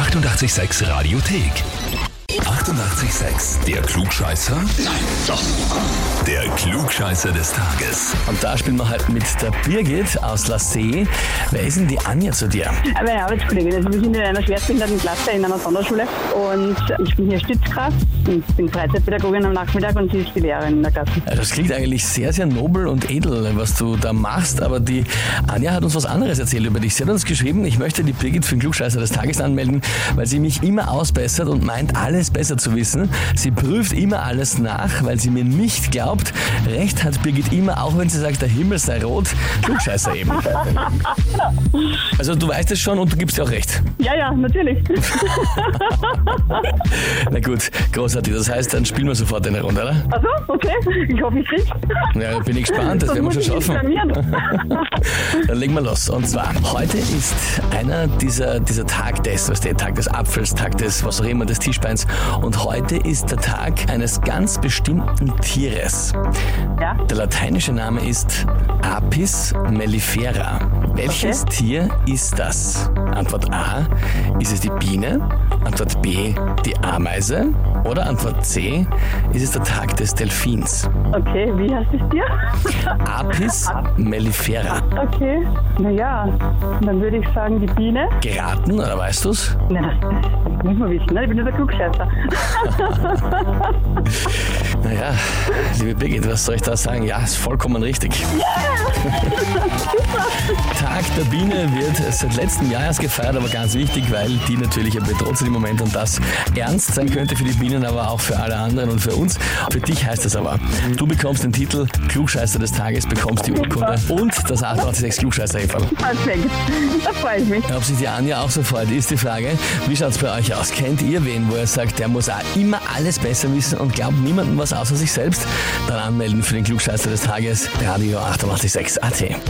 886 Radiothek. 88,6. Der Klugscheißer? Nein, doch. Der Klugscheißer des Tages. Und da spielen wir halt mit der Birgit aus La See. Wer ist denn die Anja zu dir? Meine Arbeitskollegin. Also wir sind in einer schwerstbehinderten Klasse in einer Sonderschule und ich bin hier Stützkraft und bin Freizeitpädagogin am Nachmittag und sie ist die Lehrerin in der Klasse. Ja, Das klingt eigentlich sehr, sehr nobel und edel, was du da machst, aber die Anja hat uns was anderes erzählt über dich. Sie hat uns geschrieben, ich möchte die Birgit für den Klugscheißer des Tages anmelden, weil sie mich immer ausbessert und meint, alles besser zu wissen. Sie prüft immer alles nach, weil sie mir nicht glaubt. Recht hat Birgit immer, auch wenn sie sagt, der Himmel sei rot. Klugscheißer eben. Also du weißt es schon und du gibst dir auch recht. Ja, ja, natürlich. Na gut, großartig. Das heißt, dann spielen wir sofort eine Runde, oder? Also, okay. Ich hoffe, ich krieg's. Ja, bin ich gespannt, das werden wir schon schaffen. Dann legen wir los. Und zwar, heute ist einer dieser, dieser Tag des, was der Tag des Apfels, Tag des, was auch immer, des Tischbeins. Und heute ist der Tag eines ganz bestimmten Tieres. Ja, Der lateinische Name ist Apis mellifera. Welches Tier ist das? Antwort A, ist es die Biene? Antwort B, die Ameise? Oder Antwort C, ist es der Tag des Delfins? okay. Wie heißt es dir? Apis mellifera. Okay. Naja, dann würde ich sagen, die Biene. Geraten, oder weißt du's? Na, das, das muss man wissen, ne? Ich bin ja der Klugscheißer. Naja, liebe Birgit, was soll ich da sagen? Ja, ist vollkommen richtig. Tag der Biene wird seit letztem Jahr erst gefeiert, aber ganz wichtig, weil die natürlich bedroht sind im Moment und das ernst sein könnte für die Bienen, aber auch für alle anderen und für uns. Für dich heißt es aber, du bekommst den Titel Klugscheißer des Tages, bekommst die Urkunde und das 886 klugscheißer -Häferl. Perfekt. Da freue ich mich. Ob sich die Anja auch so freut, ist die Frage. Wie schaut's bei euch aus? Kennt ihr wen, wo ihr sagt, der muss auch immer alles besser wissen und glaubt niemandem was außer sich selbst? Dann anmelden für den Klugscheißer des Tages, Radio 886 AT.